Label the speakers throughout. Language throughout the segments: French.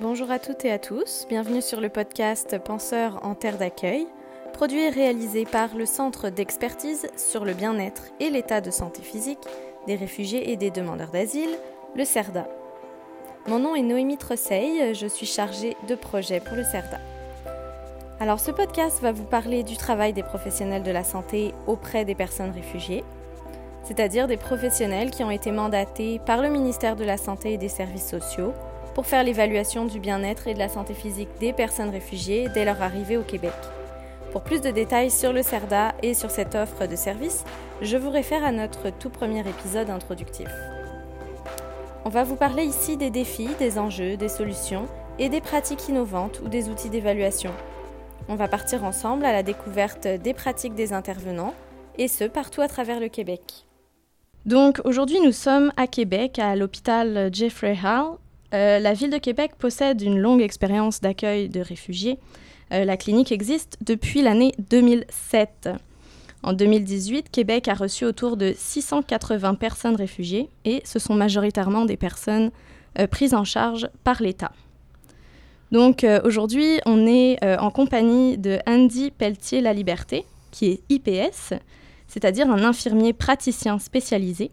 Speaker 1: Bonjour à toutes et à tous, bienvenue sur le podcast Penseurs en terre d'accueil, produit et réalisé par le Centre d'expertise sur le bien-être et l'état de santé physique des réfugiés et des demandeurs d'asile, le CERDA. Mon nom est Noémie Trosseil, je suis chargée de projet pour le CERDA. Alors ce podcast va vous parler du travail des professionnels de la santé auprès des personnes réfugiées, c'est-à-dire des professionnels qui ont été mandatés par le ministère de la Santé et des Services sociaux pour faire l'évaluation du bien-être et de la santé physique des personnes réfugiées dès leur arrivée au Québec. Pour plus de détails sur le CERDA et sur cette offre de service, je vous réfère à notre tout premier épisode introductif. On va vous parler ici des défis, des enjeux, des solutions et des pratiques innovantes ou des outils d'évaluation. On va partir ensemble à la découverte des pratiques des intervenants, et ce partout à travers le Québec. Donc aujourd'hui nous sommes à Québec, à l'hôpital Jeffrey Hall, euh, la ville de Québec possède une longue expérience d'accueil de réfugiés. Euh, la clinique existe depuis l'année 2007. En 2018, Québec a reçu autour de 680 personnes réfugiées et ce sont majoritairement des personnes euh, prises en charge par l'État. Donc aujourd'hui, on est en compagnie de Andy Pelletier-La Liberté, qui est IPS, c'est-à-dire un infirmier praticien spécialisé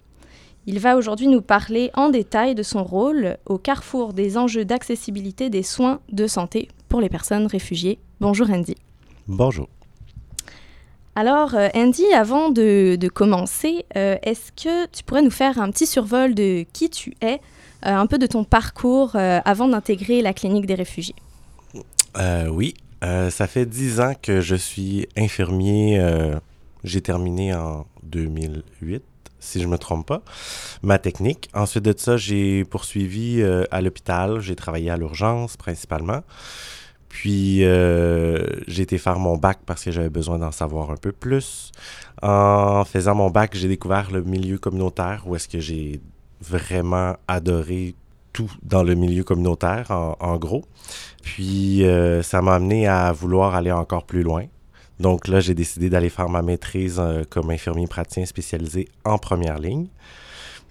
Speaker 1: il va aujourd'hui nous parler en détail de son rôle au carrefour des enjeux d'accessibilité des soins de santé pour les personnes réfugiées. Bonjour Andy.
Speaker 2: Bonjour.
Speaker 1: Alors euh, Andy, avant de, commencer, euh, est-ce que tu pourrais nous faire un petit survol de qui tu es, euh, un peu de ton parcours avant d'intégrer la clinique des réfugiés?
Speaker 2: Oui, ça fait dix ans que je suis infirmier. J'ai terminé en 2008 si je me trompe pas, ma technique. Ensuite de ça, j'ai poursuivi euh, à l'hôpital. J'ai travaillé à l'urgence principalement. Puis euh, j'ai été faire mon bac parce que j'avais besoin d'en savoir un peu plus. En faisant mon bac, j'ai découvert le milieu communautaire où est-ce que j'ai vraiment adoré tout dans le milieu communautaire, en, gros. Puis euh, ça m'a amené à vouloir aller encore plus loin. Donc là, j'ai décidé d'aller faire ma maîtrise euh, comme infirmier praticien spécialisé en première ligne.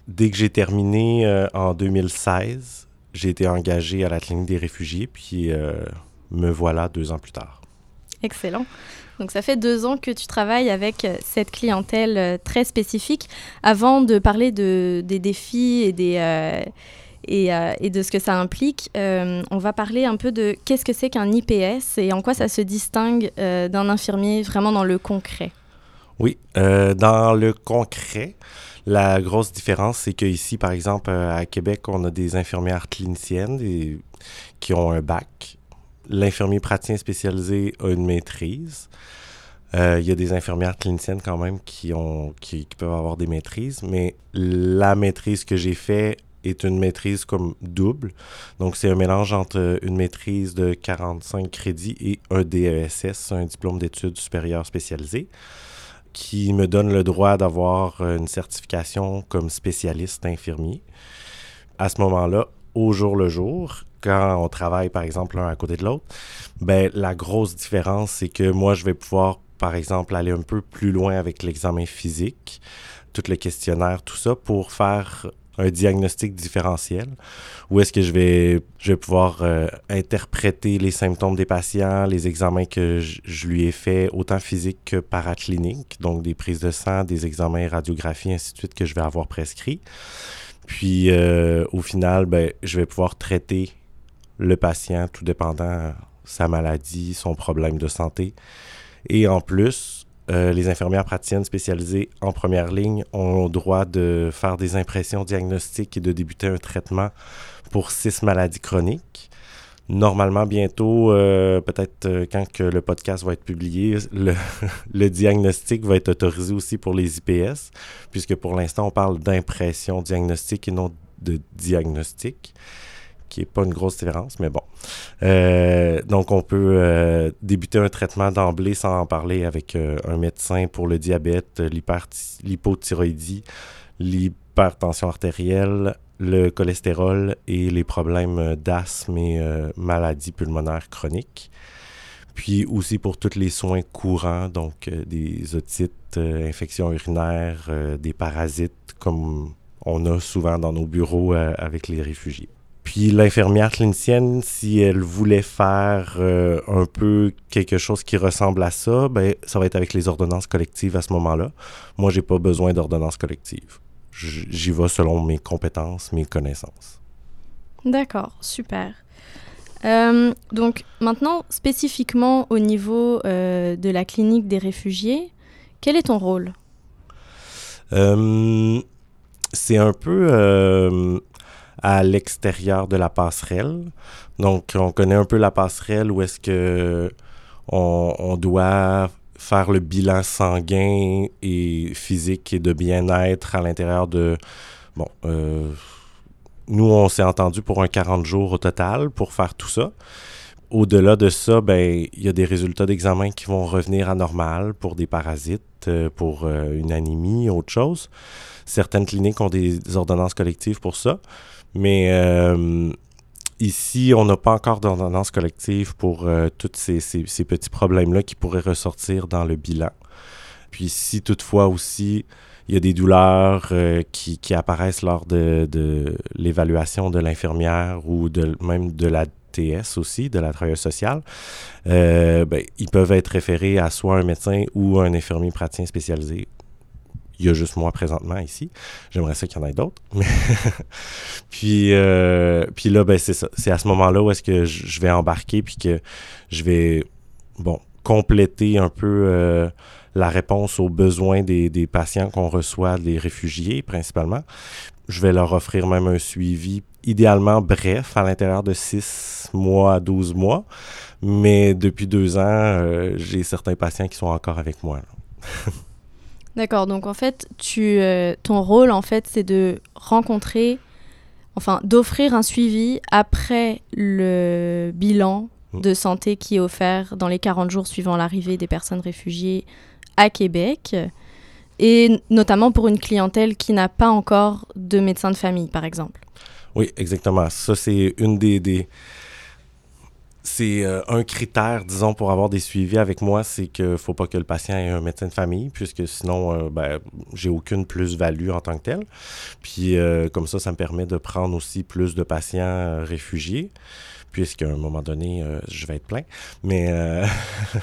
Speaker 2: Dès que j'ai terminé euh, en 2016, j'ai été engagé à la clinique des réfugiés, puis euh, me voilà deux ans plus tard.
Speaker 1: Excellent. Donc ça fait deux ans que tu travailles avec cette clientèle très spécifique. Avant de parler de, des défis et des euh, et, de ce que ça implique. Euh, on va parler un peu de qu'est-ce que c'est qu'un IPS et en quoi ça se distingue euh, d'un infirmier vraiment dans le concret.
Speaker 2: Oui, dans le concret, la grosse différence, c'est qu'ici, par exemple, à Québec, on a des infirmières cliniciennes qui ont un bac. L'infirmier praticien spécialisé a une maîtrise. Il y a des infirmières cliniciennes quand même qui, qui, qui, peuvent avoir des maîtrises, mais la maîtrise que j'ai faite est une maîtrise comme double. Donc, c'est un mélange entre une maîtrise de 45 crédits et un DESS, un diplôme d'études supérieures spécialisées, qui me donne le droit d'avoir une certification comme spécialiste infirmier. À ce moment-là, au jour le jour, quand on travaille par exemple l'un à côté de l'autre, ben la grosse différence c'est que moi je vais pouvoir par exemple aller un peu plus loin avec l'examen physique, tout le questionnaire, tout ça pour faire un diagnostic différentiel où est-ce que je vais, je vais pouvoir euh, interpréter les symptômes des patients, les examens que je, lui ai faits, autant physiques que paracliniques, donc des prises de sang, des examens radiographie, ainsi de suite, que je vais avoir prescrits. Puis, euh, au final, ben, je vais pouvoir traiter le patient, tout dépendant sa maladie, son problème de santé. Et en plus, euh, les infirmières praticiennes spécialisées en première ligne ont le droit de faire des impressions diagnostiques et de débuter un traitement pour six maladies chroniques. Normalement, bientôt, euh, peut-être euh, quand que le podcast va être publié, le, le, diagnostic va être autorisé aussi pour les IPS, puisque pour l'instant, on parle d'impression diagnostique et non de diagnostic qui n'est pas une grosse différence, mais bon. Euh, donc, on peut euh, débuter un traitement d'emblée sans en parler avec euh, un médecin pour le diabète, l'hypothyroïdie, l'hypertension artérielle, le cholestérol et les problèmes d'asthme et maladies pulmonaires chroniques. Puis aussi pour tous les soins courants, donc des otites, infections urinaires, des parasites, comme on a souvent dans nos bureaux avec les réfugiés. Puis l'infirmière clinicienne, si elle voulait faire euh, un peu quelque chose qui ressemble à ça, ben ça va être avec les ordonnances collectives à ce moment-là. Moi, j'ai pas besoin d'ordonnances collectives. J'y vais selon mes compétences, mes connaissances.
Speaker 1: D'accord, super. Euh, donc maintenant, spécifiquement au niveau euh, de la clinique des réfugiés, quel est ton rôle?
Speaker 2: C'est un peu à l'extérieur de la passerelle. Donc, on connaît un peu la passerelle où est-ce que on, doit faire le bilan sanguin et physique et de bien-être à l'intérieur de... Bon, euh, nous, on s'est entendu pour un 40 jours au total pour faire tout ça. Au-delà de ça, ben, il y a des résultats d'examen qui vont revenir à normal pour des parasites, euh, pour euh, une anémie, autre chose. Certaines cliniques ont des ordonnances collectives pour ça. Mais euh, ici, on n'a pas encore d'ordonnance collective pour euh, tous ces, petits problèmes-là qui pourraient ressortir dans le bilan. Puis si toutefois aussi il y a des douleurs euh, qui, apparaissent lors de, l'évaluation de l'infirmière ou même de la TS aussi, de la travailleuse sociale, ben, ils peuvent être référés à soit un médecin ou un infirmier praticien spécialisé il y a juste moi présentement ici. J'aimerais ça qu'il y en ait d'autres. puis, euh, puis là, ben, c'est ça. C'est à ce moment-là où est-ce que je vais embarquer puis que je vais, bon, compléter un peu euh, la réponse aux besoins des, des patients qu'on reçoit, des réfugiés principalement. Je vais leur offrir même un suivi idéalement bref, à l'intérieur de 6 mois à 12 mois. Mais depuis deux ans, euh, j'ai certains patients qui sont encore avec moi.
Speaker 1: D'accord, donc en fait, tu, euh, ton rôle, en fait, c'est de rencontrer, enfin, d'offrir un suivi après le bilan mm. de santé qui est offert dans les 40 jours suivant l'arrivée des personnes réfugiées à Québec, et notamment pour une clientèle qui n'a pas encore de médecin de famille, par exemple.
Speaker 2: Oui, exactement. Ça, c'est une des, des c'est euh, un critère, disons, pour avoir des suivis avec moi, c'est qu'il ne faut pas que le patient ait un médecin de famille, puisque sinon, euh, ben, j'ai aucune plus-value en tant que tel. Puis, euh, comme ça, ça me permet de prendre aussi plus de patients réfugiés, puisqu'à un moment donné, je vais être plein. Mais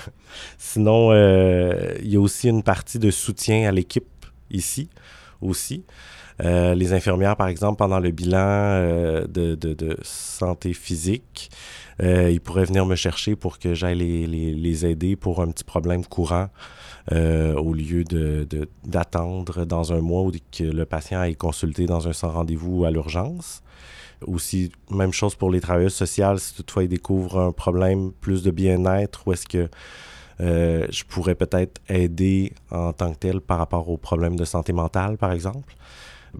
Speaker 2: sinon, il y a aussi une partie de soutien à l'équipe ici aussi. Les infirmières, par exemple, pendant le bilan de, de, santé physique, euh, ils pourraient venir me chercher pour que j'aille les, aider pour un petit problème courant euh, au lieu d'attendre de, dans un mois ou que le patient aille consulter dans un sans rendez-vous à l'urgence. Aussi, même chose pour les travailleurs sociaux, si toutefois ils découvrent un problème plus de bien-être, ou est-ce que euh, je pourrais peut-être aider en tant que tel par rapport aux problèmes de santé mentale, par exemple,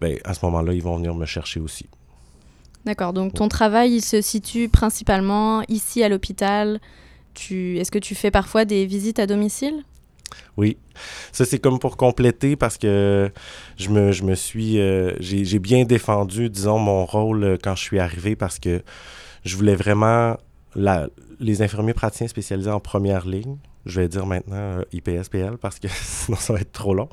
Speaker 2: ben, à ce moment-là, ils vont venir me chercher aussi.
Speaker 1: D'accord, donc ton travail il se situe principalement ici à l'hôpital. Tu... Est-ce que tu fais parfois des visites à domicile?
Speaker 2: Oui, ça c'est comme pour compléter parce que je me, je me suis, euh, j'ai bien défendu, disons, mon rôle euh, quand je suis arrivé parce que je voulais vraiment la, les infirmiers praticiens spécialisés en première ligne je vais dire maintenant euh, IPSPL parce que sinon ça va être trop long.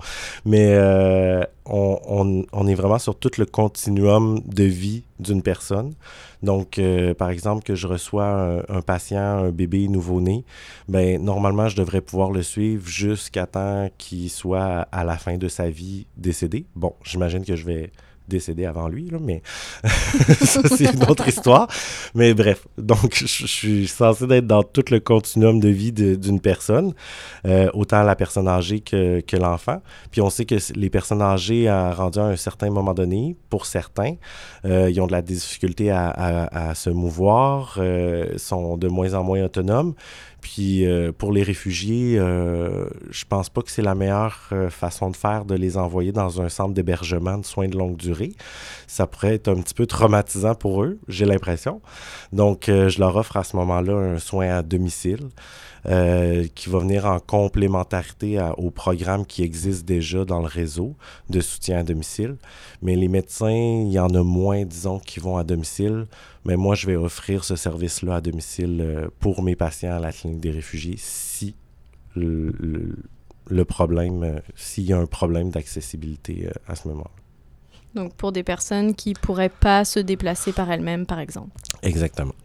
Speaker 2: Mais euh, on, on, est vraiment sur tout le continuum de vie d'une personne. Donc, euh, par exemple, que je reçois un, patient, un bébé nouveau-né, ben normalement, je devrais pouvoir le suivre jusqu'à temps qu'il soit à la fin de sa vie décédé. Bon, j'imagine que je vais décédé avant lui, là, mais ça, c'est une autre histoire. Mais bref, donc je, suis censé être dans tout le continuum de vie d'une personne, euh, autant la personne âgée que, que l'enfant. Puis on sait que les personnes âgées, à, un certain moment donné, pour certains, euh, ils ont de la difficulté à, à, se mouvoir, euh, sont de moins en moins autonomes. Puis euh, pour les réfugiés, euh, je pense pas que c'est la meilleure euh, façon de faire de les envoyer dans un centre d'hébergement de soins de longue durée. Ça pourrait être un petit peu traumatisant pour eux, j'ai l'impression. Donc je leur offre à ce moment-là un soin à domicile. Euh, qui va venir en complémentarité au programme qui existe déjà dans le réseau de soutien à domicile. Mais les médecins, il y en a moins, disons, qui vont à domicile. Mais moi, je vais offrir ce service-là à domicile euh, pour mes patients à la clinique des réfugiés si le, problème, euh, s'il y a un problème d'accessibilité à ce moment-là.
Speaker 1: Donc pour des personnes qui pourraient pas se déplacer par elles-mêmes, par exemple.
Speaker 2: Exactement.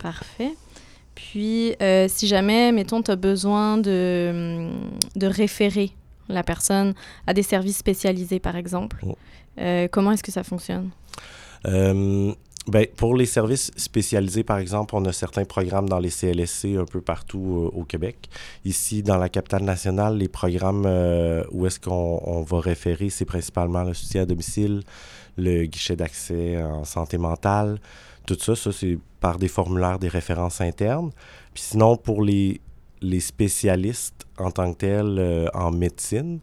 Speaker 1: Parfait. Puis, euh, si jamais, mettons, tu as besoin de, de référer la personne à des services spécialisés, par exemple,
Speaker 2: Oh.
Speaker 1: euh, comment est-ce que ça fonctionne?
Speaker 2: Euh, ben, pour les services spécialisés, par exemple, on a certains programmes dans les CLSC un peu partout au Québec. Ici, dans la capitale nationale, les programmes où est-ce qu'on on va référer, c'est principalement le soutien à domicile, le guichet d'accès en santé mentale, tout ça, ça c'est par des formulaires, des références internes. Puis sinon, pour les, les spécialistes en tant que tels euh, en médecine,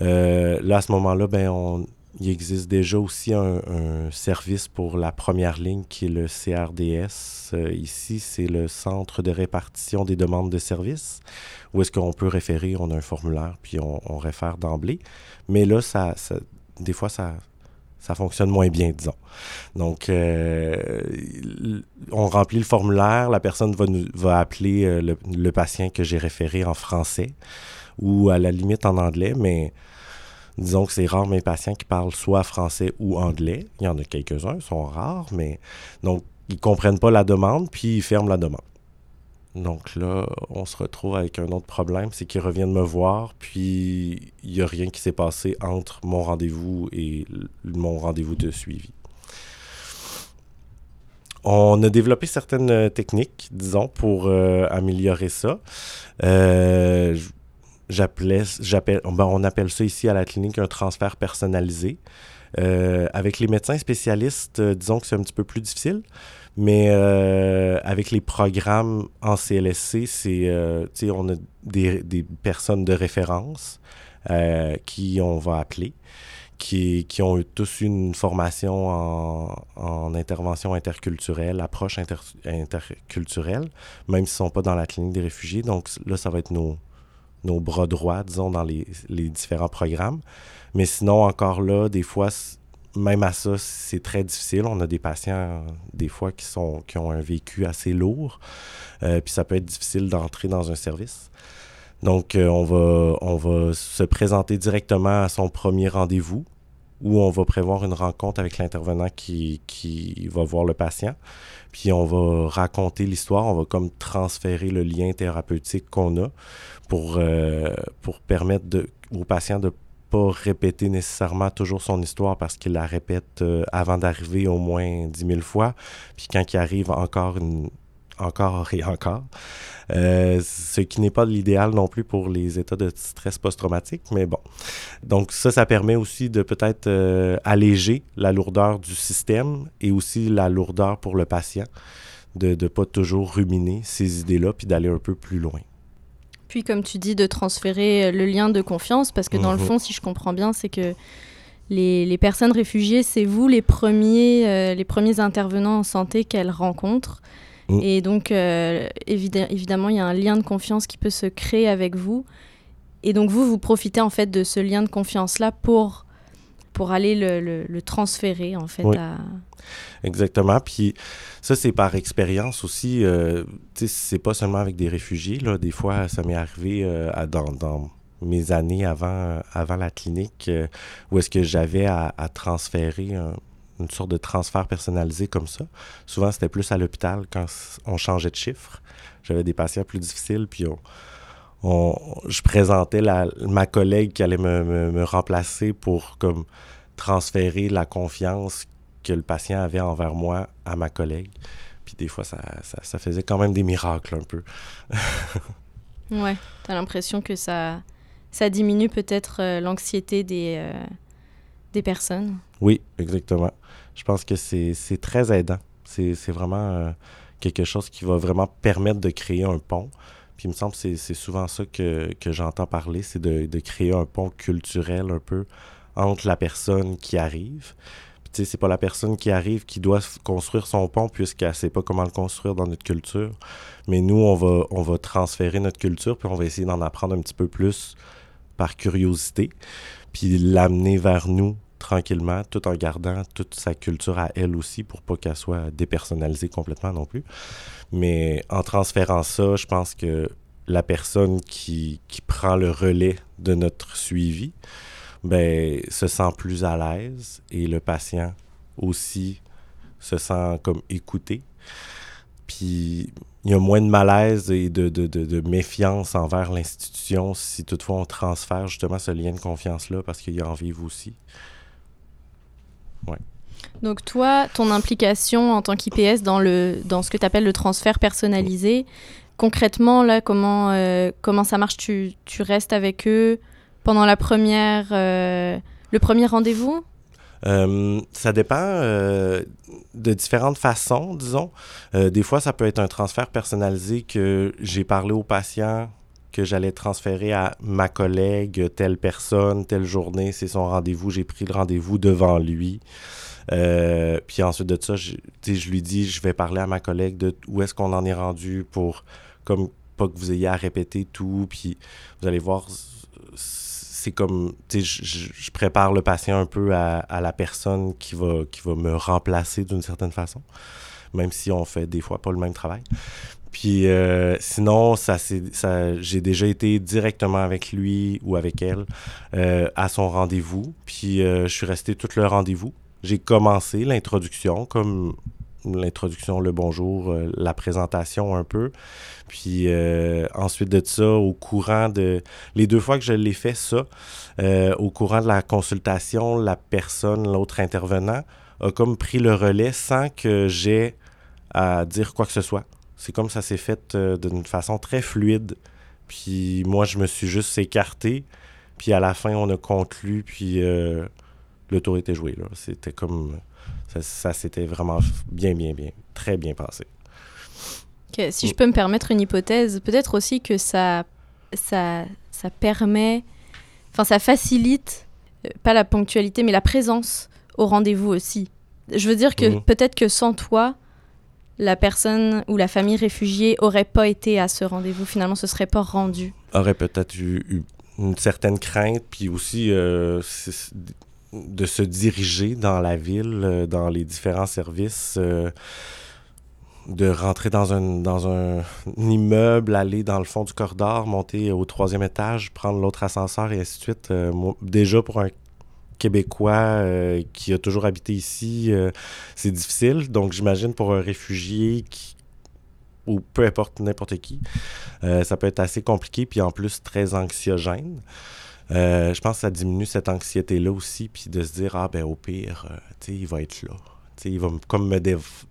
Speaker 2: euh, là, à ce moment-là, ben, on, il existe déjà aussi un, un, service pour la première ligne qui est le CRDS. Euh, ici, c'est le Centre de répartition des demandes de services, où est-ce qu'on peut référer, on a un formulaire, puis on, on réfère d'emblée. Mais là, ça, ça, des fois, ça, ça fonctionne moins bien, disons. Donc, euh, on remplit le formulaire, la personne va, nous, va appeler euh, le, le patient que j'ai référé en français ou à la limite en anglais, mais disons que c'est rare mes patients qui parlent soit français ou anglais. Il y en a quelques-uns, ils sont rares, mais donc ils comprennent pas la demande, puis ils ferment la demande. Donc là, on se retrouve avec un autre problème, c'est qu'ils reviennent me voir, puis il n'y a rien qui s'est passé entre mon rendez-vous et mon rendez-vous de suivi. On a développé certaines techniques, disons, pour euh, améliorer ça. Euh, j'appelle, ben on appelle ça ici à la clinique un transfert personnalisé. Euh, avec les médecins spécialistes, euh, disons que c'est un petit peu plus difficile, mais euh, avec les programmes en CLSC, c'est, euh, on a des, des, personnes de référence euh, qui on va appeler, qui, qui ont eu tous une formation en, en intervention interculturelle, approche inter, interculturelle, même s'ils ne sont pas dans la clinique des réfugiés. Donc là, ça va être nos, nos bras droits, disons, dans les, les, différents programmes. Mais sinon, encore là, des fois, même à ça, c'est très difficile. On a des patients, des fois, qui, ont un vécu assez lourd. Euh, puis ça peut être difficile d'entrer dans un service. Donc, euh, on, va, se présenter directement à son premier rendez-vous où on va prévoir une rencontre avec l'intervenant qui, qui va voir le patient. Puis on va raconter l'histoire, on va comme transférer le lien thérapeutique qu'on a pour, euh, pour permettre de, au patient de pas répéter nécessairement toujours son histoire parce qu'il la répète euh, avant d'arriver au moins dix mille fois. Puis quand il arrive encore encore et encore. Euh, ce qui n'est pas l'idéal non plus pour les états de stress post-traumatique, mais bon. Donc ça, ça permet aussi de peut-être euh, alléger la lourdeur du système et aussi la lourdeur pour le patient, de ne pas toujours ruminer ces idées-là, puis d'aller un peu plus loin.
Speaker 1: Puis comme tu dis, de transférer le lien de confiance, parce que dans le fond, si je comprends bien, c'est que les, les, personnes réfugiées, c'est vous les premiers, euh, les premiers intervenants en santé qu'elles rencontrent. Mmh. Et donc, euh, évid évidemment, il y a un lien de confiance qui peut se créer avec vous. Et donc, vous, vous profitez en fait de ce lien de confiance-là pour, pour aller le, le, le, transférer en fait
Speaker 2: oui.
Speaker 1: à...
Speaker 2: Exactement. Puis ça, c'est par expérience aussi. Euh, c'est pas seulement avec des réfugiés. Là. Des fois, ça m'est arrivé euh, à, dans, dans mes années avant, avant la clinique euh, où est-ce que j'avais à, à, transférer un, une sorte de transfert personnalisé comme ça. Souvent, c'était plus à l'hôpital quand on changeait de chiffre. J'avais des patients plus difficiles, puis on, on, je présentais la, ma collègue qui allait me, me, me, remplacer pour comme transférer la confiance que le patient avait envers moi à ma collègue. Puis des fois, ça, ça, ça faisait quand même des miracles un peu.
Speaker 1: ouais, tu as l'impression que ça, ça diminue peut-être euh, l'anxiété des, euh, des personnes.
Speaker 2: Oui, exactement. Je pense que c'est très aidant. C'est vraiment euh, quelque chose qui va vraiment permettre de créer un pont. Puis il me semble que c'est souvent ça que, que j'entends parler, c'est de, de, créer un pont culturel un peu entre la personne qui arrive. Puis tu sais, c'est pas la personne qui arrive qui doit construire son pont puisqu'elle sait pas comment le construire dans notre culture. Mais nous, on va, on va transférer notre culture puis on va essayer d'en apprendre un petit peu plus par curiosité. Puis l'amener vers nous tranquillement, tout en gardant toute sa culture à elle aussi pour pas qu'elle soit dépersonnalisée complètement non plus. Mais en transférant ça, je pense que la personne qui, qui prend le relais de notre suivi ben, se sent plus à l'aise et le patient aussi se sent comme écouté. Puis il y a moins de malaise et de, de, de, méfiance envers l'institution si toutefois on transfère justement ce lien de confiance-là parce qu'il y en vivre aussi.
Speaker 1: Ouais. Donc toi, ton implication en tant qu'IPS dans, le, dans ce que tu appelles le transfert personnalisé, concrètement, là, comment, euh, comment ça marche? Tu, tu, restes avec eux pendant la première, euh, le premier rendez-vous?
Speaker 2: Euh, ça dépend de différentes façons, disons. des fois, ça peut être un transfert personnalisé que j'ai parlé au patient que j'allais transférer à ma collègue, telle personne, telle journée, c'est son rendez-vous, j'ai pris le rendez-vous devant lui. Euh, puis ensuite de ça, je, je lui dis, je vais parler à ma collègue de où est-ce qu'on en est rendu pour, comme, pas que vous ayez à répéter tout. Puis vous allez voir, c'est comme, tu sais, je, prépare le patient un peu à, la personne qui va, qui va me remplacer d'une certaine façon, même si on fait des fois pas le même travail. Puis euh, sinon, ça, ça, j'ai déjà été directement avec lui ou avec elle euh, à son rendez-vous. Puis je suis resté tout le rendez-vous j'ai commencé l'introduction, comme l'introduction, le bonjour, euh, la présentation un peu. Puis euh, ensuite de ça, au courant de... Les deux fois que je l'ai fait, ça, euh, au courant de la consultation, la personne, l'autre intervenant, a comme pris le relais sans que j'ai à dire quoi que ce soit. C'est comme ça s'est fait d'une façon très fluide. Puis moi, je me suis juste écarté. Puis à la fin, on a conclu. Puis le tour était joué. C'était comme. Ça, s'était vraiment bien, bien, bien, très bien passé.
Speaker 1: Si je peux me permettre une hypothèse, peut-être aussi que ça, ça, ça permet. Enfin, ça facilite, euh, pas la ponctualité, mais la présence au rendez-vous aussi. Je veux dire que mhm. peut-être que sans toi, la personne ou la famille réfugiée aurait pas été à ce rendez-vous. Finalement, ce serait pas rendu.
Speaker 2: Aurait peut-être eu, une certaine crainte, puis aussi euh, de se diriger dans la ville, euh, dans les différents services, euh, de rentrer dans un, dans un, immeuble, aller dans le fond du corridor, monter au troisième étage, prendre l'autre ascenseur et ainsi de suite. Déjà pour un Québécois qui a toujours habité ici, c'est difficile. Donc j'imagine pour un réfugié ou peu importe n'importe qui, ça peut être assez compliqué, puis en plus très anxiogène. Euh, je pense que ça diminue cette anxiété-là aussi, puis de se dire, ah ben au pire, euh, tu sais, il va être là. Tu sais, il va comme me,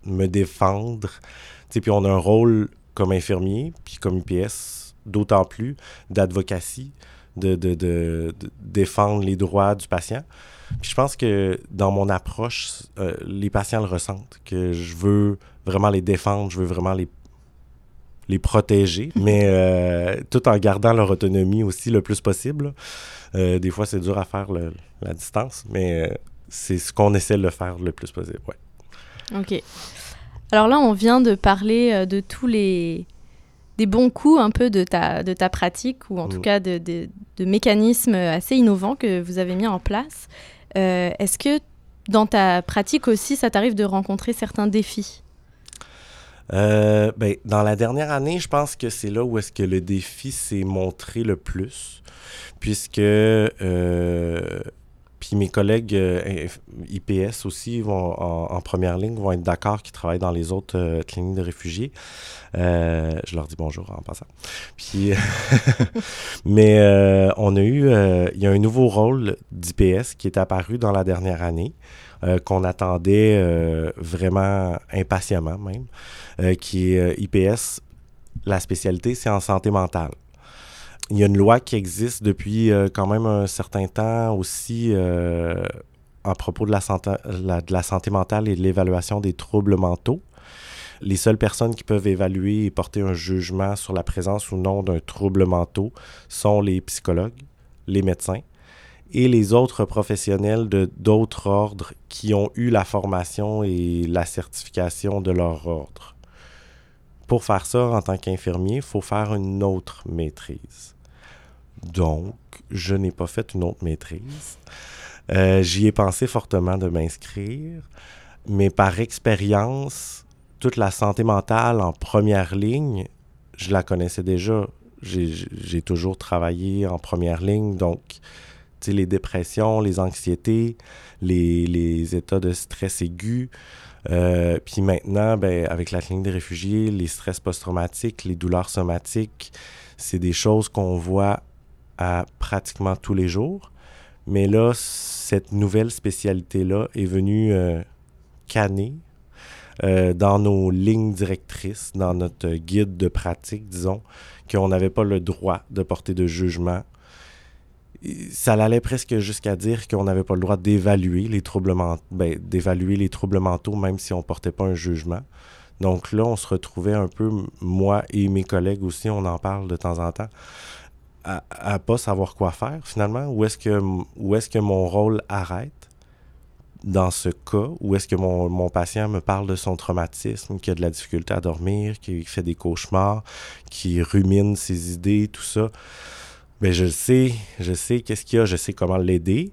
Speaker 2: me défendre. Tu sais, puis on a un rôle comme infirmier, puis comme IPS, d'autant plus d'advocacy, de, de, de, défendre les droits du patient. Puis je pense que dans mon approche, euh, les patients le ressentent, que je veux vraiment les défendre, je veux vraiment les les protéger, mais euh, tout en gardant leur autonomie aussi le plus possible. Euh, des fois, c'est dur à faire la distance, mais c'est ce qu'on essaie de faire le plus possible. Ouais.
Speaker 1: OK. Alors là, on vient de parler de tous les des bons coups un peu de ta, de ta pratique, ou en tout mm. cas de, de, mécanismes assez innovants que vous avez mis en place. Est-ce que dans ta pratique aussi, ça t'arrive de rencontrer certains défis?
Speaker 2: Euh, ben, dans la dernière année, je pense que c'est là où est-ce que le défi s'est montré le plus, puisque euh, puis mes collègues euh, IPS aussi vont en, première ligne vont être d'accord qui travaillent dans les autres cliniques de réfugiés. je leur dis bonjour en passant. Puis, mais on a eu, il y a un nouveau rôle d'IPS qui est apparu dans la dernière année. qu'on attendait vraiment impatiemment même. Euh, qui est euh, IPS. La spécialité, c'est en santé mentale. Il y a une loi qui existe depuis euh, quand même un certain temps aussi à propos de la, santé, de la santé mentale et de l'évaluation des troubles mentaux. Les seules personnes qui peuvent évaluer et porter un jugement sur la présence ou non d'un trouble mental sont les psychologues, les médecins et les autres professionnels de d'autres ordres qui ont eu la formation et la certification de leur ordre pour faire ça en tant qu'infirmier, il faut faire une autre maîtrise. Donc, je n'ai pas fait une autre maîtrise. Euh, j'y ai pensé fortement de m'inscrire, mais par expérience, toute la santé mentale en première ligne, je la connaissais déjà. J'ai toujours travaillé en première ligne, donc les dépressions, les anxiétés, les, états de stress aigus. Euh, puis maintenant, ben, avec la clinique des réfugiés, les stress post-traumatiques, les douleurs somatiques, c'est des choses qu'on voit pratiquement tous les jours. Mais là, cette nouvelle spécialité-là est venue euh, canner euh, dans nos lignes directrices, dans notre guide de pratique, disons, qu'on n'avait pas le droit de porter de jugement. Ça allait presque jusqu'à dire qu'on n'avait pas le droit d'évaluer les troubles ben, d'évaluer les troubles mentaux, même si on ne portait pas un jugement. Donc là, on se retrouvait un peu, moi et mes collègues aussi, on en parle de temps en temps, à, à pas savoir quoi faire finalement? Où est-ce que, est-ce que mon rôle arrête? dans ce cas? Où est-ce que mon, mon, patient me parle de son traumatisme, qui a de la difficulté à dormir, qui fait des cauchemars, qui rumine ses idées, tout ça, ben je sais, je sais qu'est-ce qu'il y a, je sais comment l'aider,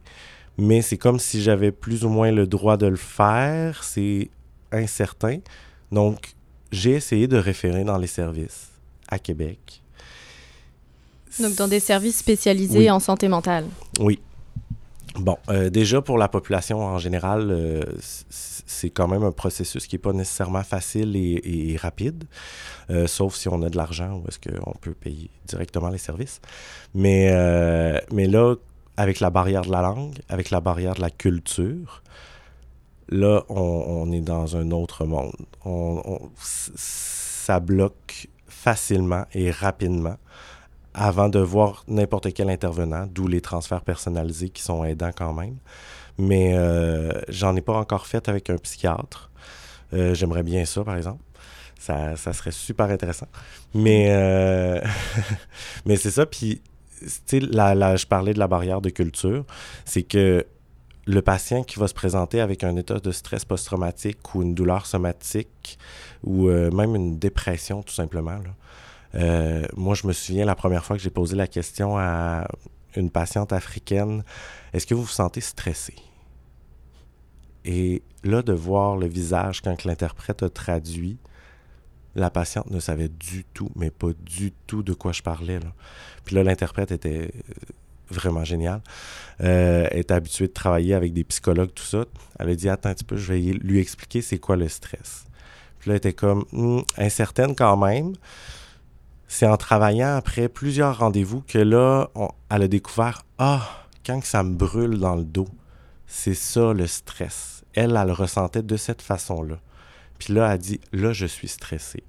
Speaker 2: mais c'est comme si j'avais plus ou moins le droit de le faire, c'est incertain. Donc, j'ai essayé de référer dans les services à Québec.
Speaker 1: Donc, dans des services spécialisés en santé mentale.
Speaker 2: Oui, Bon, euh, déjà pour la population en général, euh, c'est quand même un processus qui n'est pas nécessairement facile et, rapide, euh, sauf si on a de l'argent ou est-ce qu'on peut payer directement les services. Mais, mais là, avec la barrière de la langue, avec la barrière de la culture, là, on, est dans un autre monde. ça bloque facilement et rapidement avant de voir n'importe quel intervenant, d'où les transferts personnalisés qui sont aidants quand même. Mais euh, j'en ai pas encore fait avec un psychiatre. Euh, j'aimerais bien ça, par exemple. Ça, ça serait super intéressant. Mais, euh, mais c'est ça. Puis, tu sais, je parlais de la barrière de culture. C'est que le patient qui va se présenter avec un état de stress post-traumatique ou une douleur somatique ou même une dépression, tout simplement, là, euh, moi, je me souviens la première fois que j'ai posé la question à une patiente africaine, est-ce que vous vous sentez stressé? Et là, de voir le visage quand l'interprète a traduit, la patiente ne savait du tout, mais pas du tout de quoi je parlais. Puis là, l'interprète était vraiment génial. Euh, elle est habituée de travailler avec des psychologues, tout ça. Elle a dit Attends un petit peu, je vais lui expliquer c'est quoi le stress. Puis là, elle était comme hmm, incertaine quand même c'est en travaillant après plusieurs rendez-vous que là, elle a découvert Ah, quand ça me brûle dans le dos, c'est ça le stress. Elle, elle le ressentait de cette façon-là. Puis là, elle a dit Là, je suis stressée.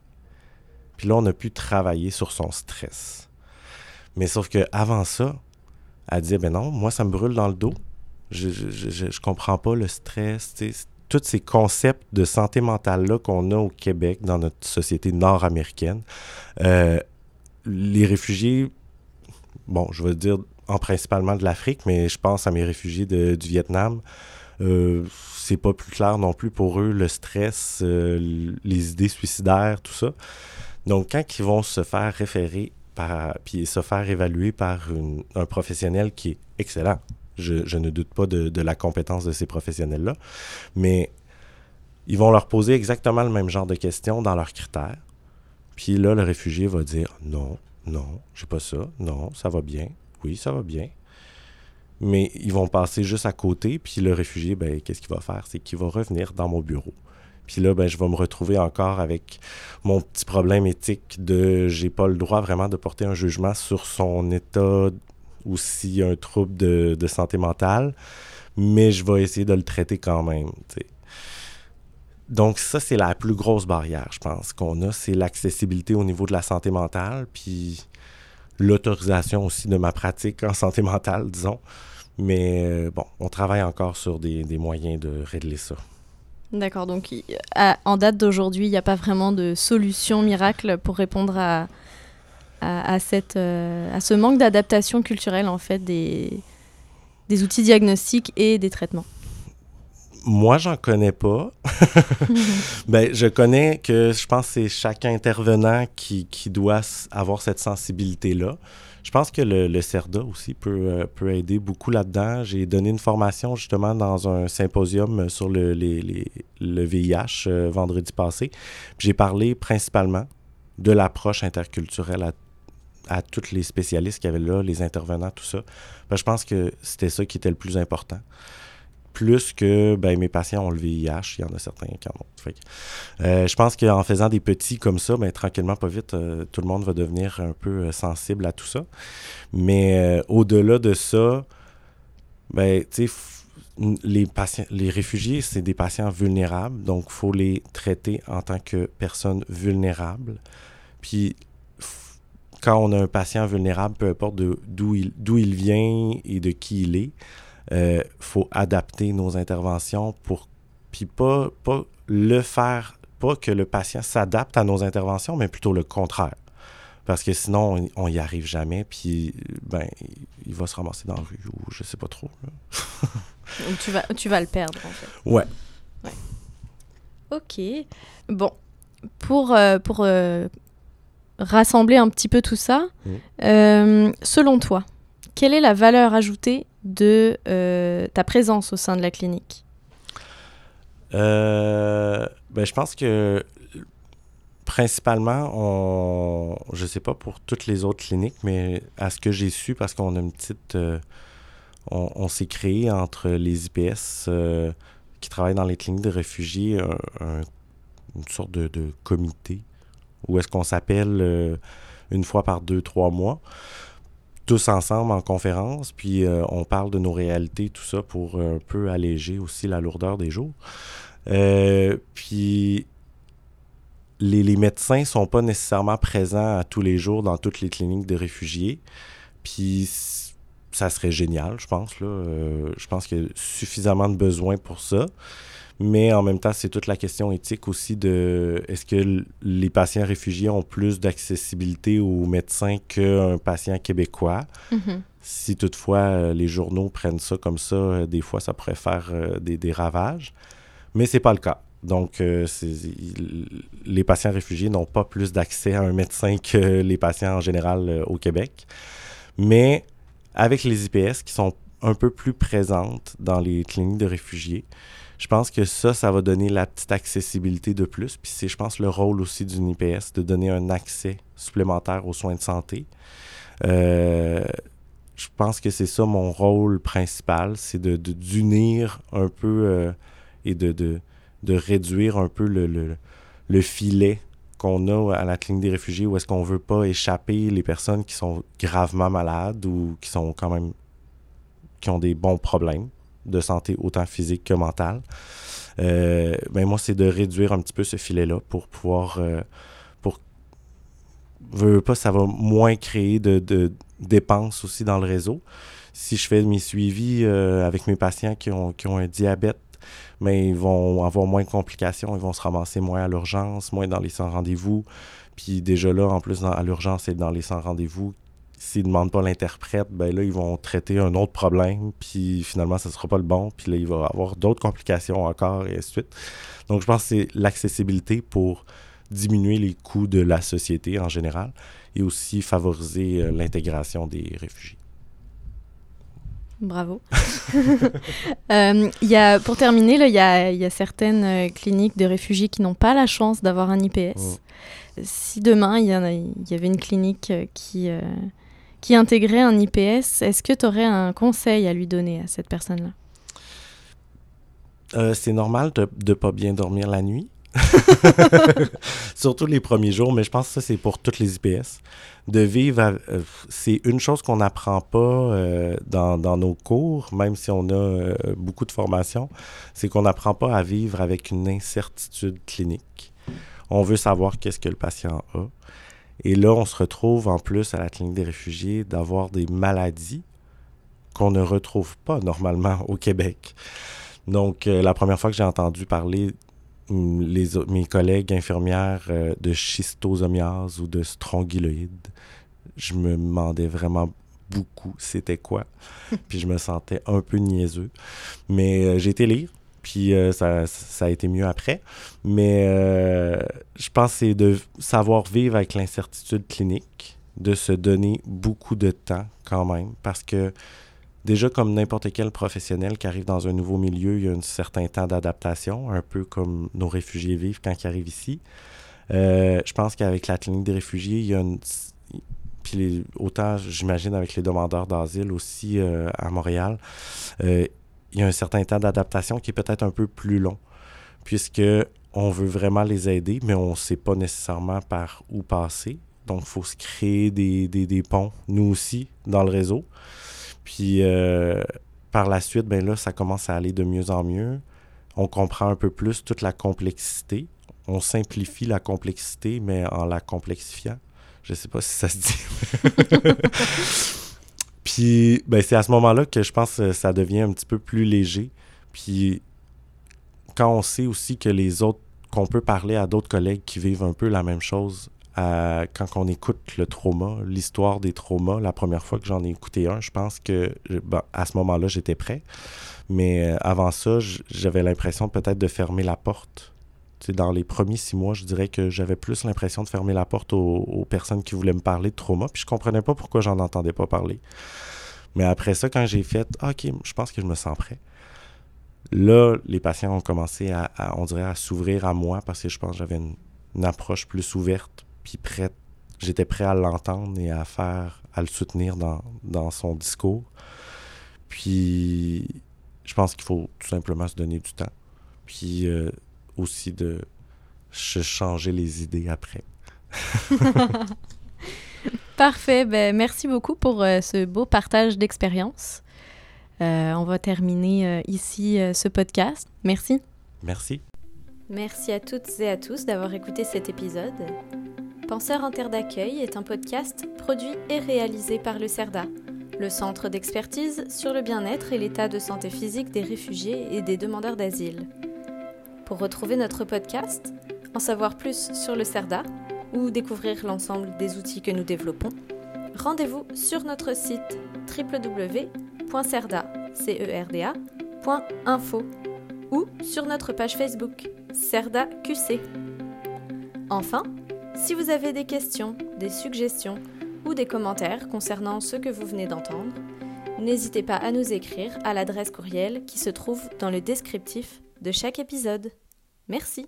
Speaker 2: Puis là, on a pu travailler sur son stress. Mais sauf que avant ça, elle disait Ben non, moi, ça me brûle dans le dos. Je, je, je, comprends pas le stress. Tous ces concepts de santé mentale-là qu'on a au Québec, dans notre société nord-américaine, euh, les réfugiés, bon, je veux dire en principalement de l'Afrique, mais je pense à mes réfugiés du Vietnam. Euh, c'est pas plus clair non plus pour eux le stress, euh, les idées suicidaires, tout ça. Donc, quand ils vont se faire référer par, puis se faire évaluer par un professionnel qui est excellent, je, ne doute pas de, la compétence de ces professionnels-là, mais ils vont leur poser exactement le même genre de questions dans leurs critères. Puis là, le réfugié va dire non, non, j'ai pas ça, non, ça va bien, oui, ça va bien. Mais ils vont passer juste à côté, puis le réfugié, ben, qu'est-ce qu'il va faire? C'est qu'il va revenir dans mon bureau. Puis là, ben, je vais me retrouver encore avec mon petit problème éthique de j'ai pas le droit vraiment de porter un jugement sur son état ou s'il y a un trouble de, de, santé mentale, mais je vais essayer de le traiter quand même. Donc ça, c'est la plus grosse barrière, je pense, qu'on a, c'est l'accessibilité au niveau de la santé mentale, puis l'autorisation aussi de ma pratique en santé mentale, disons. Mais euh, bon, on travaille encore sur des, moyens de régler ça.
Speaker 1: D'accord, donc en date d'aujourd'hui, il n'y a pas vraiment de solution miracle pour répondre à, à, cette, euh, à ce manque d'adaptation culturelle en fait des, des outils diagnostiques et des traitements
Speaker 2: moi, j'en connais pas. ben, je connais que je pense que c'est chaque intervenant qui, qui, doit avoir cette sensibilité-là. Je pense que le, le CERDA aussi peut, euh, peut aider beaucoup là-dedans. J'ai donné une formation justement dans un symposium sur le, les, les, le VIH euh, vendredi passé. J'ai parlé principalement de l'approche interculturelle à, à tous les spécialistes qui avaient là, les intervenants, tout ça. Ben, je pense que c'était ça qui était le plus important. Plus que ben, mes patients ont le VIH, il y en a certains qui en ont. Euh, je pense qu'en faisant des petits comme ça, ben, tranquillement, pas vite, euh, tout le monde va devenir un peu euh, sensible à tout ça. Mais au-delà de ça, ben, les patients, les réfugiés, c'est des patients vulnérables, donc il faut les traiter en tant que personnes vulnérables. Puis quand on a un patient vulnérable, peu importe d'où il, il vient et de qui il est, il euh, faut adapter nos interventions pour, puis pas, pas le faire, pas que le patient s'adapte à nos interventions, mais plutôt le contraire. Parce que sinon, on n'y arrive jamais, puis ben, il va se ramasser dans la rue ou je sais pas trop.
Speaker 1: tu, vas, tu vas le perdre, en fait.
Speaker 2: Ouais.
Speaker 1: ouais. Ok. Bon. Pour, euh, pour euh, rassembler un petit peu tout ça, mmh. euh, selon toi, quelle est la valeur ajoutée de ta présence au sein de la clinique?
Speaker 2: Ben, Je pense que principalement, on, je sais pas pour toutes les autres cliniques, mais à ce que j'ai su, parce qu'on a une petite... Euh, on, s'est créé entre les IPS euh, qui travaillent dans les cliniques de réfugiés une sorte de, comité où est-ce qu'on s'appelle euh, une fois par deux, trois mois, tous ensemble en conférence, puis on parle de nos réalités, tout ça, pour un peu alléger aussi la lourdeur des jours. puis les, les médecins sont pas nécessairement présents à tous les jours dans toutes les cliniques de réfugiés. Puis ça serait génial, je pense. Là. Euh, je pense qu'il y a suffisamment de besoins pour ça. Mais en même temps, c'est toute la question éthique aussi de est-ce que les patients réfugiés ont plus d'accessibilité aux médecins qu'un patient québécois? Mm-hmm. Si toutefois euh, les journaux prennent ça comme ça, euh, des fois ça pourrait faire des, des, ravages. Mais c'est pas le cas. Donc, euh, les patients réfugiés n'ont pas plus d'accès à un médecin que les patients en général euh, au Québec. Mais avec les IPS qui sont un peu plus présentes dans les cliniques de réfugiés, je pense que ça, ça va donner la petite accessibilité de plus. Puis c'est, je pense, le rôle aussi d'une IPS de donner un accès supplémentaire aux soins de santé. Euh, je pense que c'est ça mon rôle principal, c'est de, d'unir un peu et de, de de réduire un peu le, le, filet qu'on a à la clinique des réfugiés où est-ce qu'on veut pas échapper les personnes qui sont gravement malades ou qui sont quand même qui ont des bons problèmes de santé autant physique que mentale. Euh, ben moi, c'est de réduire un petit peu ce filet-là pour pouvoir euh, pour veux pas, ça va moins créer de, de, dépenses aussi dans le réseau. Si je fais mes suivis euh, avec mes patients qui ont, qui ont un diabète mais ils vont avoir moins de complications, ils vont se ramasser moins à l'urgence, moins dans les sans rendez-vous. Puis déjà là, en plus, à l'urgence et dans les sans rendez-vous, s'ils ne demandent pas l'interprète, ben là, ils vont traiter un autre problème, puis finalement, ce ne sera pas le bon, puis là, il va avoir d'autres complications encore, et ainsi de suite. Donc, je pense que c'est l'accessibilité pour diminuer les coûts de la société en général et aussi favoriser euh, l'intégration des réfugiés.
Speaker 1: Bravo. euh, y a, pour terminer, il y a, y a, certaines euh, cliniques de réfugiés qui n'ont pas la chance d'avoir un IPS. Mm. Si demain, il y, y, avait une clinique euh, qui, euh, qui intégrait un IPS, est-ce que tu aurais un conseil à lui donner à cette personne-là?
Speaker 2: C'est normal de ne pas bien dormir la nuit. Surtout les premiers jours, mais je pense que ça, c'est pour toutes les IPS. De vivre, euh, c'est une chose qu'on n'apprend pas euh, dans, dans, nos cours, même si on a euh, beaucoup de formation, c'est qu'on n'apprend pas à vivre avec une incertitude clinique. On veut savoir qu'est-ce que le patient a. Et là, on se retrouve en plus à la clinique des réfugiés d'avoir des maladies qu'on ne retrouve pas normalement au Québec. Donc, la première fois que j'ai entendu parler les, mes collègues infirmières euh, de schistosomiase ou de strongyloïde, je me demandais vraiment beaucoup c'était quoi. puis je me sentais un peu niaiseux. Mais euh, j'ai été lire, puis euh, ça, a été mieux après. Mais je pense que c'est de savoir vivre avec l'incertitude clinique, de se donner beaucoup de temps quand même, parce que Déjà, comme n'importe quel professionnel qui arrive dans un nouveau milieu, il y a un certain temps d'adaptation, un peu comme nos réfugiés vivent quand ils arrivent ici. Euh, je pense qu'avec la clinique des réfugiés, il y a une... puis autant, j'imagine, avec les demandeurs d'asile aussi euh, à Montréal, euh, il y a un certain temps d'adaptation qui est peut-être un peu plus long, puisque on veut vraiment les aider, mais on ne sait pas nécessairement par où passer. Donc, il faut se créer des, des, des, ponts, nous aussi, dans le réseau. Puis, euh, par la suite, ben là, ça commence à aller de mieux en mieux. On comprend un peu plus toute la complexité. On simplifie la complexité, mais en la complexifiant. Je sais pas si ça se dit. Puis, ben, c'est à ce moment-là que je pense que ça devient un petit peu plus léger. Puis, quand on sait aussi que les autres, qu'on peut parler à d'autres collègues qui vivent un peu la même chose, quand on écoute le trauma, l'histoire des traumas, la première fois que j'en ai écouté un, je pense que ben, à ce moment-là, j'étais prêt. Mais euh, avant ça, j'avais l'impression peut-être de fermer la porte dans les premiers six mois, je dirais que j'avais plus l'impression de fermer la porte aux, personnes qui voulaient me parler de trauma, puis je comprenais pas pourquoi j'en entendais pas parler. Mais après ça, quand j'ai fait OK, je pense que je me sens prêt. Là, les patients ont commencé à, on dirait, à s'ouvrir à moi parce que je pense que j'avais une, approche plus ouverte, puis prête. J'étais prêt à l'entendre et à faire, à le soutenir dans, son discours. Puis, je pense qu'il faut tout simplement se donner du temps. Puis, euh, aussi de changer les idées après.
Speaker 1: Parfait. Ben, merci beaucoup pour euh, ce beau partage d'expérience. Euh, on va terminer euh, ici ce podcast. Merci.
Speaker 2: Merci.
Speaker 1: Merci à toutes et à tous d'avoir écouté cet épisode. Penseur en terre d'accueil est un podcast produit et réalisé par le CERDA, le Centre d'expertise sur le bien-être et l'état de santé physique des réfugiés et des demandeurs d'asile. Pour retrouver notre podcast, en savoir plus sur le CERDA ou découvrir l'ensemble des outils que nous développons, rendez-vous sur notre site www.cerda.info ou sur notre page Facebook CERDA QC. Enfin, si vous avez des questions, des suggestions ou des commentaires concernant ce que vous venez d'entendre, n'hésitez pas à nous écrire à l'adresse courriel qui se trouve dans le descriptif de chaque épisode. Merci.